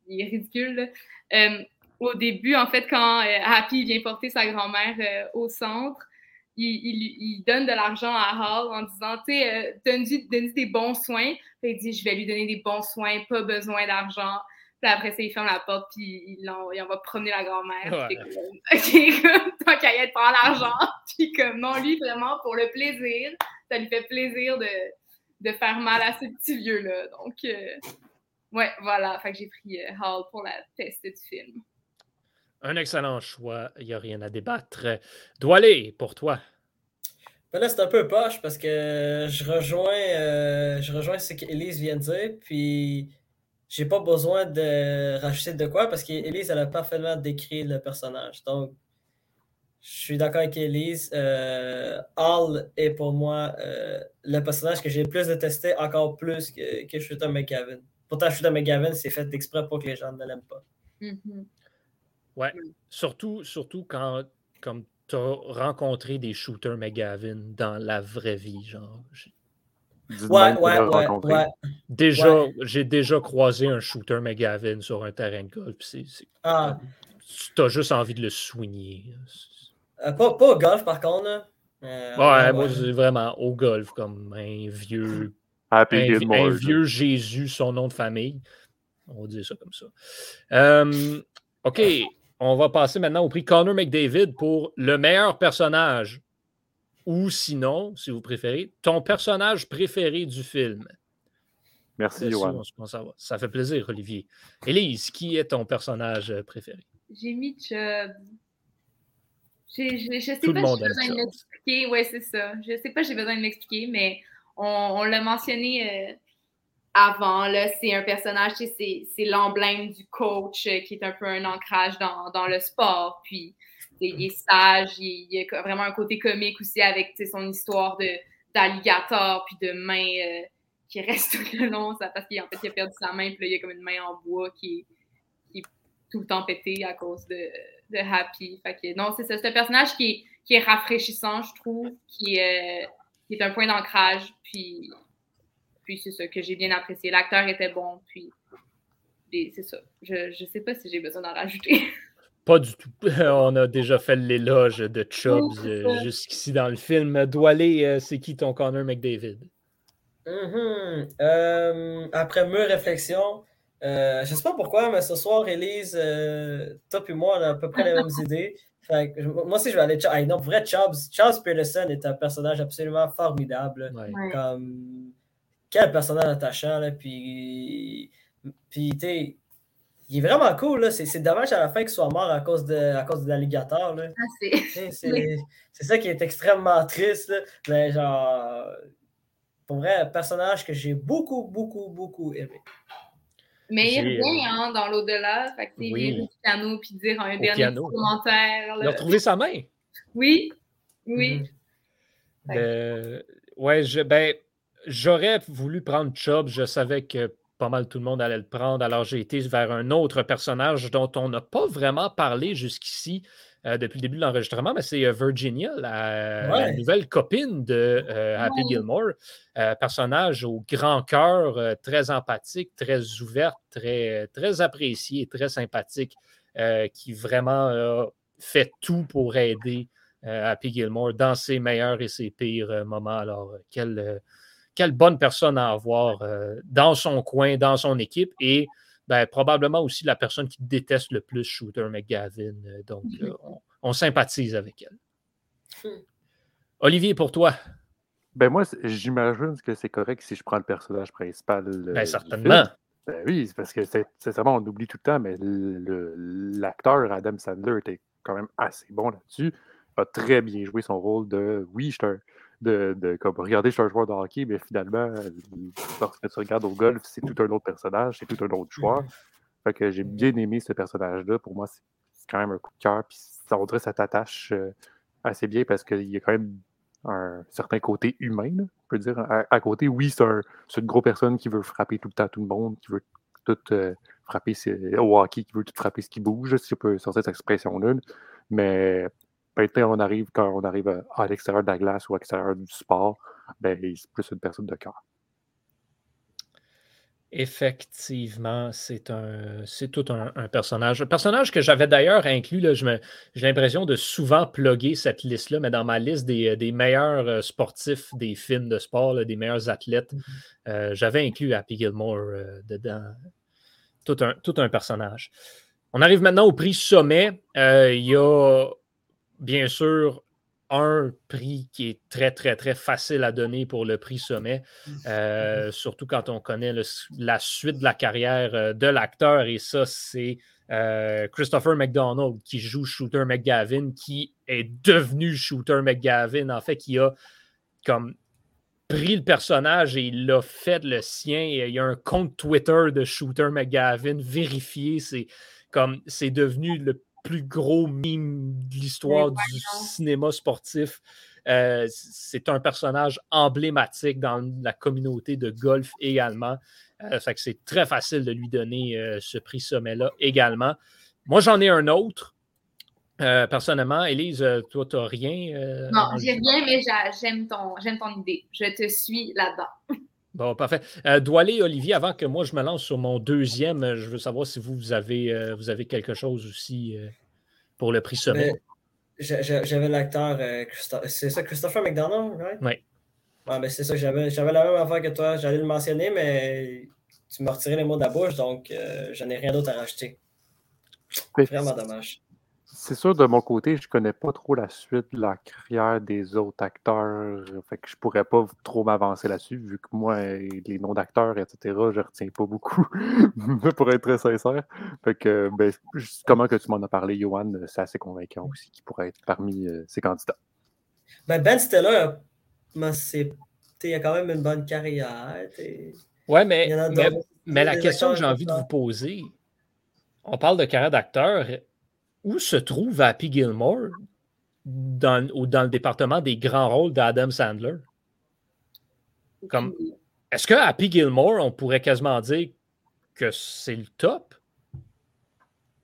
est, ridicule. Euh, au début, en fait, quand euh, Happy vient porter sa grand-mère au centre, il, donne de l'argent à Hall en disant, tu sais, donne-lui des bons soins. il dit, je vais lui donner des bons soins, pas besoin d'argent. Puis après ça, il ferme la porte, puis il, en, il va promener la grand-mère. Ouais. Comme, [laughs] [laughs] tant qu'à y être, l'argent. [laughs] Puis comme, non, lui, vraiment, pour le plaisir, ça lui fait plaisir de, de faire mal à ce petit vieux-là. Donc, euh, ouais, voilà. Fait que j'ai pris euh, Hall pour la test du film. Un excellent choix. Il n'y a rien à débattre. aller pour toi. Ben là, c'est un peu poche parce que je rejoins, euh, je rejoins ce qu'Élise vient de dire. Puis j'ai pas besoin de rajouter de quoi parce qu'Elise, elle a parfaitement décrit le personnage. Donc, je suis d'accord avec Elise. Euh, Hall est pour moi euh, le personnage que j'ai le plus détesté, encore plus que, que Shooter McGavin. Pourtant, Shooter McGavin, c'est fait exprès pour que les gens ne l'aiment pas. Mm-hmm. Ouais, surtout, surtout quand comme tu as rencontré des Shooter McGavin dans la vraie vie. Genre, Ouais, ouais, ouais, Déjà, j'ai déjà croisé un shooter McGavin sur un terrain de golf. Ah. Tu as juste envie de le soigner. Euh, pas, au golf, par contre. Euh, ouais, moi, c'est vraiment au golf, comme un vieux. [laughs] un, vieux Jésus, son nom de famille. On va dire ça comme ça. Euh, OK, on va passer maintenant au prix Connor McDavid pour le meilleur personnage ou sinon, si vous préférez, ton personnage préféré du film. Merci, Johan. Ça fait plaisir, Olivier. Élise, qui est ton personnage euh, préféré? J'ai mis Chubb. Je ne sais pas si j'ai besoin de l'expliquer. Oui, c'est ça. Je ne sais pas si j'ai besoin de l'expliquer, mais on, l'a mentionné euh, avant. C'est un personnage, c'est l'emblème du coach euh, qui est un peu un ancrage dans, le sport. Puis il est sage, il, y a vraiment un côté comique aussi avec son histoire d'alligator puis de main euh, qui reste tout [laughs] le long, ça, parce qu'en fait, il a perdu sa main, puis là, il y a comme une main en bois qui est, tout le temps pétée à cause de, Happy. Non, c'est ça. C'est un personnage qui est, rafraîchissant, je trouve, qui, est, qui est un point d'ancrage, puis, puis c'est ça que j'ai bien apprécié. L'acteur était bon, puis c'est ça. Je ne sais pas si j'ai besoin d'en rajouter. [laughs] Pas du tout. [laughs] On a déjà fait l'éloge de Chubbs euh, jusqu'ici dans le film. Doualé, euh, c'est qui ton Connor McDavid? Mm-hmm. Euh, après mes réflexions, Euh, je ne sais pas pourquoi, mais ce soir, Elise, euh, toi et moi, on a à peu près les mêmes [laughs] idées. moi aussi, je vais aller. Hey, non, vrai, Chubbs, Charles Peterson est un personnage absolument formidable. Comme... Quel personnage attachant. Là, puis, puis il est vraiment cool. C'est dommage à la fin qu'il soit mort à cause de, à cause de l'alligator. Ah, [laughs] c'est ça qui est extrêmement triste. Mais genre, pour vrai, un personnage que j'ai beaucoup, beaucoup, beaucoup aimé. Mais il revient hein, dans l'au-delà. Fait que oui. du piano puis dire un dernier commentaire. Il a retrouvé sa main. Oui. Oui. Mm ouais, je, ben, j'aurais voulu prendre Chubb. Je savais que pas mal tout le monde allait le prendre. Alors j'ai été vers un autre personnage dont on n'a pas vraiment parlé jusqu'ici. Euh, depuis le début de l'enregistrement, mais c'est euh, Virginia, la, nouvelle copine de euh, Happy Gilmore. personnage au grand cœur, très empathique, très ouverte, très, très appréciée, très sympathique, qui vraiment fait tout pour aider Happy Gilmore dans ses meilleurs et ses pires moments. Alors, quelle, quelle bonne personne à avoir dans son coin, dans son équipe. Et ben, probablement aussi la personne qui déteste le plus Shooter McGavin. Euh, donc, mhm. euh, on, sympathise avec elle. Hmm. Olivier, pour toi? Ben moi, j'imagine que c'est correct si je prends le personnage principal. Ben, certainement. Ben oui, parce que c'est vraiment, on oublie tout le temps, mais l'acteur Adam Sandler était quand même assez bon là-dessus. A très bien joué son rôle de oui, je suis un, de, de comme, regarder, je suis un joueur de hockey, mais finalement, lorsque tu regardes au golf, c'est tout un autre personnage, c'est tout un autre joueur. Mm-hmm. Fait que j'ai bien aimé ce personnage-là. Pour moi, c'est quand même un coup de cœur. Puis ça, on ça t'attache euh, assez bien parce qu'il y a quand même un certain côté humain, on peut dire. À, côté, oui, c'est un, une grosse personne qui veut frapper tout le temps tout le monde, qui veut tout euh, frapper au hockey, qui veut tout frapper ce qui bouge, si je peux sortir cette expression-là. Mais Maintenant, on arrive, quand on arrive à, l'extérieur de la glace ou à l'extérieur du sport, ben, c'est plus une personne de cœur. Effectivement, c'est un, c'est tout un, personnage. Un personnage que j'avais d'ailleurs inclus, là, j'ai l'impression de souvent plugger cette liste-là, mais dans ma liste des, meilleurs euh, sportifs des films de sport, des meilleurs athlètes, mm-hmm. euh, j'avais inclus Happy Gilmore euh, dedans. Tout un, tout un personnage. On arrive maintenant au prix sommet. Il y a bien sûr, un prix qui est très, très, très facile à donner pour le prix sommet, euh, surtout quand on connaît la suite de la carrière euh, de l'acteur. Et ça, c'est euh, Christopher McDonald qui joue Shooter McGavin, qui est devenu Shooter McGavin, en fait, qui a comme pris le personnage et il l'a fait le sien. il y a un compte Twitter de Shooter McGavin vérifié. C'est comme c'est devenu le plus gros mime de l'histoire du cinéma sportif. Euh, c'est un personnage emblématique dans la communauté de golf également. Euh, fait que c'est très facile de lui donner euh, ce prix sommet-là également. Moi, j'en ai un autre. personnellement, Élise, toi, tu n'as rien. non, j'ai rien, mais j'aime ton, ton idée. Je te suis là-dedans. [laughs] Bon, parfait. Euh, Doualé, Olivier, avant que moi je me lance sur mon deuxième, euh, je veux savoir si vous, vous, avez, euh, vous avez quelque chose aussi euh, pour le prix sommet. J'avais l'acteur, c'est ça, Christopher McDonald, right? Oui. Ouais, mais c'est ça, j'avais la même affaire que toi. J'allais le mentionner, mais tu m'as retiré les mots de la bouche, donc je n'ai rien d'autre à rajouter. Vraiment dommage c'est sûr, de mon côté, je connais pas trop la suite de la carrière des autres acteurs. Fait que je pourrais pas trop m'avancer là-dessus, vu que moi, les noms d'acteurs, etc., je retiens pas beaucoup, [laughs] pour être très sincère. Fait que, ben, comment que tu m'en as parlé, Johan, c'est assez convaincant aussi qu'il pourrait être parmi euh, ces candidats. Ben, ben Stiller, il a quand même une bonne carrière. Ouais, mais, mais, la question que j'ai envie de vous poser, on parle de carrière d'acteur où se trouve Happy Gilmore dans, dans le département des grands rôles d'Adam Sandler? Comme, est-ce que Happy Gilmore, on pourrait quasiment dire que c'est le top?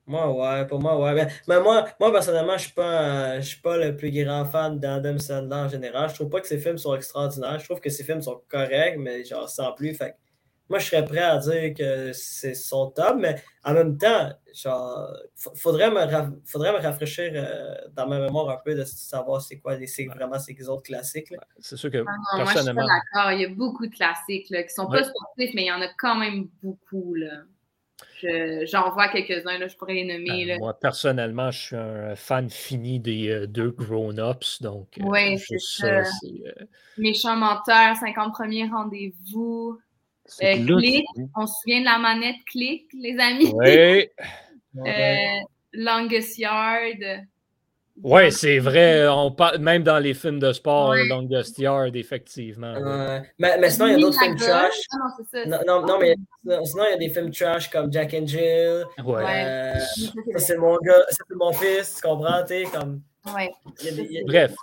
Moi, ouais, pour moi, ouais. Mais, moi, moi, personnellement, je ne suis, suis, pas le plus grand fan d'Adam Sandler en général. Je trouve pas que ses films sont extraordinaires. Je trouve que ses films sont corrects, mais genre sans plus. Fait moi, je serais prêt à dire que c'est son top, mais en même temps, genre, faudrait me, faudrait me rafraîchir euh, dans ma mémoire un peu de savoir c'est quoi les, vraiment ces autres classiques. C'est sûr que ah personnellement. Moi, je suis d'accord. Il y a beaucoup de classiques là, qui sont pas sportifs, mais il y en a quand même beaucoup. Là. J'en vois quelques-uns, je pourrais les nommer. Ben, moi, personnellement, je suis un fan fini des euh, deux grown-ups. Donc, euh, oui, c'est ça. Méchant menteur, 50 premiers rendez-vous. Clic, on se souvient de la manette clic, les amis. Oui. [laughs] Longest Yard. Oui, c'est vrai. On parle, même dans les films de sport, Longest Yard, effectivement. mais, mais, sinon, il y a d'autres films trash. Ah, non, non, non, mais sinon, il y a des films trash comme Jack and Jill. Ouais. Euh, c'est mon gars, c'est mon fils, tu comprends? Comme... Ouais. Bref,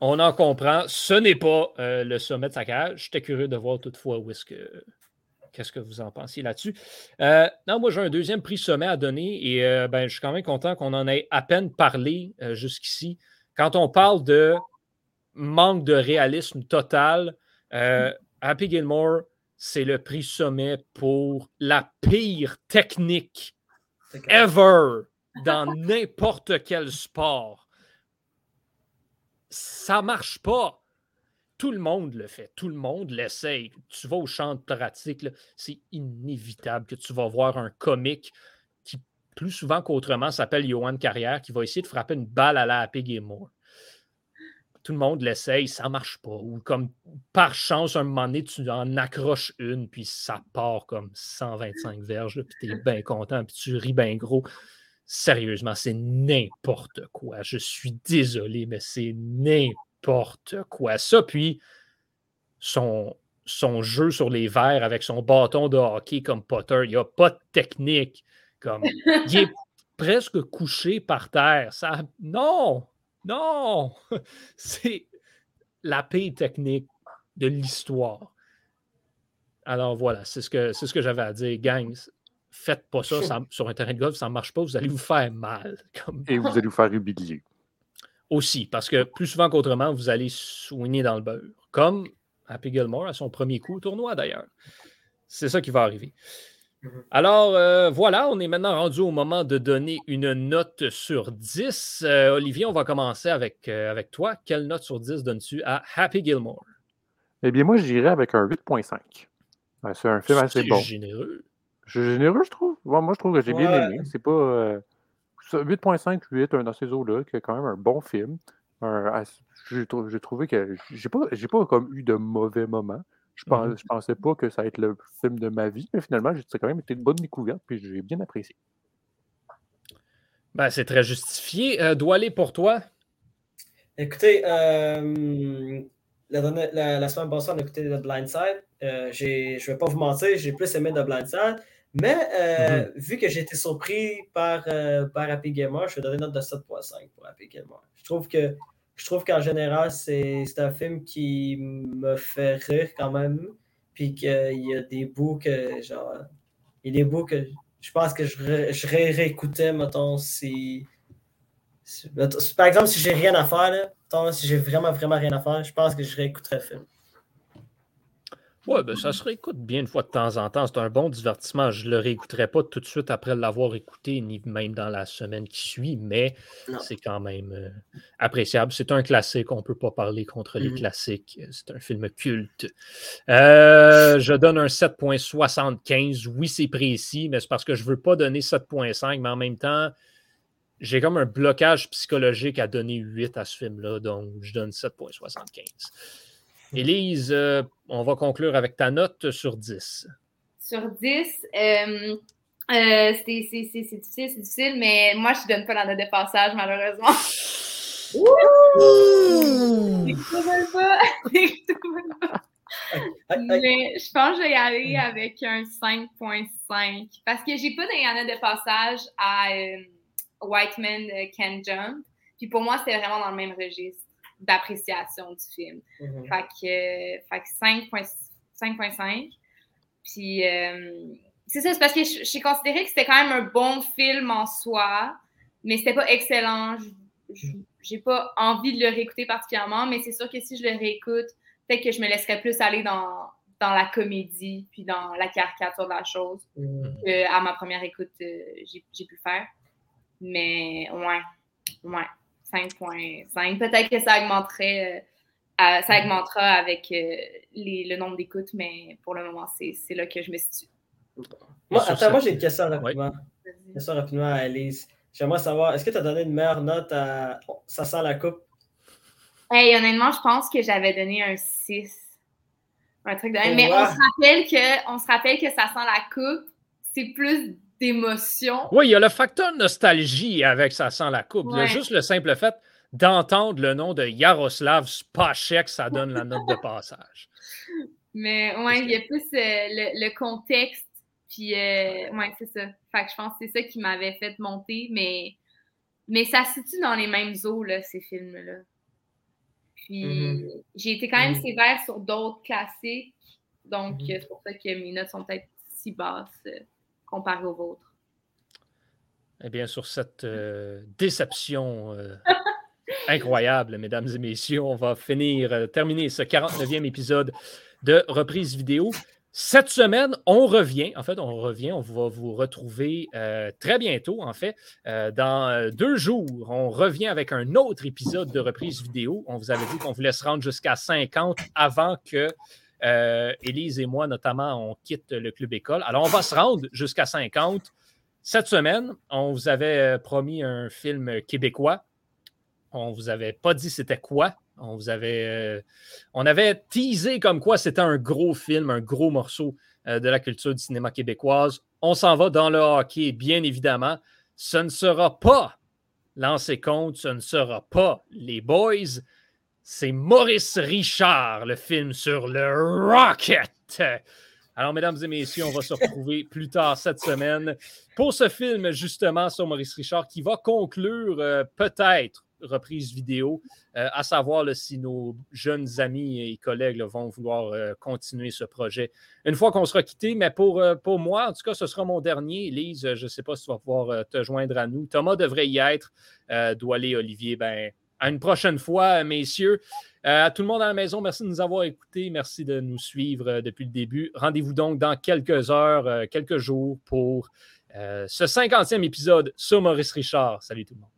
on en comprend. Ce n'est pas euh, le sommet de sa cage. J'étais curieux de voir toutefois où est-ce que Qu'est-ce que vous en pensez là-dessus? Euh, non, moi, j'ai un deuxième prix sommet à donner et euh, ben, je suis quand même content qu'on en ait à peine parlé jusqu'ici. Quand on parle de manque de réalisme total, Happy Gilmore, c'est le prix sommet pour la pire technique ever dans n'importe quel sport. Ça marche pas. Tout le monde le fait, tout le monde l'essaye. Tu vas au champ de pratique, c'est inévitable que tu vas voir un comique qui, plus souvent qu'autrement, s'appelle Johan Carrière, qui va essayer de frapper une balle à la Happy Game Tout le monde l'essaye, ça marche pas. Ou comme par chance, un moment donné, tu en accroches une, puis ça part comme 125 verges, puis tu es bien content, puis tu ris bien gros. Sérieusement, c'est n'importe quoi. Je suis désolé, mais c'est n'importe quoi. Ça, puis son, jeu sur les verres avec son bâton de hockey comme Potter, il n'y a pas de technique. Comme, il est [laughs] presque couché par terre. Ça, non, non, [laughs] c'est la paix technique de l'histoire. Alors voilà, c'est ce que, c'est ce que j'avais à dire. Gang, faites pas ça, sur un terrain de golf, ça ne marche pas, vous allez vous faire mal. [laughs] Comme... Et vous allez vous faire humilier. Aussi, parce que plus souvent qu'autrement, vous allez soigner dans le beurre. Comme Happy Gilmore à son premier coup au tournoi d'ailleurs. C'est ça qui va arriver. Mm-hmm. Alors euh, voilà, on est maintenant rendu au moment de donner une note sur 10. Euh, Olivier, on va commencer avec, euh, avec toi. Quelle note sur 10 donnes-tu à Happy Gilmore? Eh bien, moi, je dirais avec un 8.5. C'est un film assez bon. généreux. Je suis généreux, je trouve. moi, je trouve que j'ai bien aimé. C'est pas. 8.5, 8, un dans ces eaux-là, qui est quand même un bon film. J'ai trouvé que j'ai pas, pas comme eu de mauvais moments. Je, pense, je pensais pas que ça allait être le film de ma vie, mais finalement, c'est quand même été une bonne découverte, puis j'ai bien apprécié. Ben, c'est très justifié. Euh, doit aller pour toi? Écoutez, euh, la, la, semaine passée, on a écouté The Blind Side. Euh, je ne vais pas vous mentir, j'ai plus aimé The Blind Side. Mais euh, mhm. vu que j'ai été surpris par, euh, par Happy Gamer, je vais donner une note de 7.5 pour Happy Gamer. Je trouve que je trouve qu'en général, c'est un film qui me fait rire quand même. Puis qu'il y a des bouts que genre. Il y a des bouts que je pense que je, je réécoutais, mettons, si, Par exemple, si j'ai rien à faire, si j'ai vraiment, vraiment rien à faire, je pense que je réécouterais le film. Oui, ben, ça se réécoute bien une fois de temps en temps. C'est un bon divertissement. Je ne le réécouterai pas tout de suite après l'avoir écouté, ni même dans la semaine qui suit, mais c'est quand même euh, appréciable. C'est un classique. On ne peut pas parler contre les mmh classiques. C'est un film culte. Euh, je donne un 7.75. Oui, c'est précis, mais c'est parce que je ne veux pas donner 7.5, mais en même temps, j'ai comme un blocage psychologique à donner 8 à ce film-là, donc je donne 7.75. Élise, euh, on va conclure avec ta note sur 10. Sur 10, euh, euh, c'est difficile, c'est difficile, mais moi, je ne donne pas la note de passage, malheureusement. [laughs] [laughs] Mais je pense que je vais y aller avec un 5.5 parce que j'ai pas note de passage à White Man Can Jump. Puis pour moi, c'était vraiment dans le même registre d'appréciation du film. Mm-hmm. Fait que, 5.5. Puis euh, c'est ça, c'est parce que j'ai considéré que c'était quand même un bon film en soi, mais c'était pas excellent. J'ai pas envie de le réécouter particulièrement, mais c'est sûr que si je le réécoute, peut-être que je me laisserais plus aller dans, dans la comédie puis dans la caricature de la chose mm-hmm. qu'à ma première écoute, euh, j'ai pu faire. Mais ouais, ouais. 5.5. Peut-être que ça augmenterait, euh, ça augmentera avec euh, le nombre d'écoutes, mais pour le moment, c'est là que je me situe. Moi, attends, moi j'ai une question rapidement. Une question rapidement à Elise. J'aimerais savoir, est-ce que tu as donné une meilleure note à Ça sent la coupe? Hey, honnêtement, je pense que j'avais donné un 6. Un truc de... Mais on, se rappelle que, on se rappelle que ça sent la coupe. C'est plus d'émotion. Oui, il y a le facteur nostalgie avec ça sent la coupe. juste le simple fait d'entendre le nom de Yaroslav Spachek, ça donne la note de passage. [laughs] Mais ouais, il y a plus euh, le, contexte. Puis, euh, ouais, c'est ça. Fait que je pense que c'est ça qui m'avait fait monter. Mais, mais ça se situe dans les mêmes eaux, là, ces films-là. Puis, mm-hmm. j'ai été quand même mm-hmm. sévère sur d'autres classiques. Donc, mm-hmm. c'est pour ça que mes notes sont peut-être si basses euh, comparées aux vôtres? Eh bien, sur cette déception [laughs] incroyable, mesdames et messieurs, on va finir, terminer ce 49e épisode de reprise vidéo. Cette semaine, on revient. En fait, on revient. On va vous retrouver euh, très bientôt. En fait, euh, dans euh, deux jours, on revient avec un autre épisode de reprise vidéo. On vous avait dit qu'on voulait se rendre jusqu'à 50 avant que Élise et moi, notamment, on quitte le club école. Alors, on va se rendre jusqu'à 50. Cette semaine, on vous avait promis un film québécois. On ne vous avait pas dit c'était quoi. On vous avait, euh, on avait teasé comme quoi c'était un gros film, un gros morceau euh, de la culture du cinéma québécoise. On s'en va dans le hockey, bien évidemment. Ce ne sera pas Lancé compte, ce ne sera pas Les Boys. C'est Maurice Richard, le film sur le Rocket. Alors, mesdames et messieurs, on va se retrouver plus tard cette semaine pour ce film, justement, sur Maurice Richard, qui va conclure euh, peut-être reprise vidéo, euh, à savoir si nos jeunes amis et collègues vont vouloir euh, continuer ce projet une fois qu'on sera quitté. Mais pour, moi, en tout cas, ce sera mon dernier. Lise, je ne sais pas si tu vas pouvoir te joindre à nous. Thomas devrait y être. Doualé, Olivier, ben, à une prochaine fois, messieurs. à tout le monde à la maison, merci de nous avoir écoutés. Merci de nous suivre depuis le début. Rendez-vous donc dans quelques heures, quelques jours pour ce 50e épisode sur Maurice Richard. Salut tout le monde.